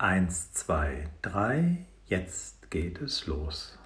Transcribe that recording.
Eins, zwei, drei, jetzt geht es los.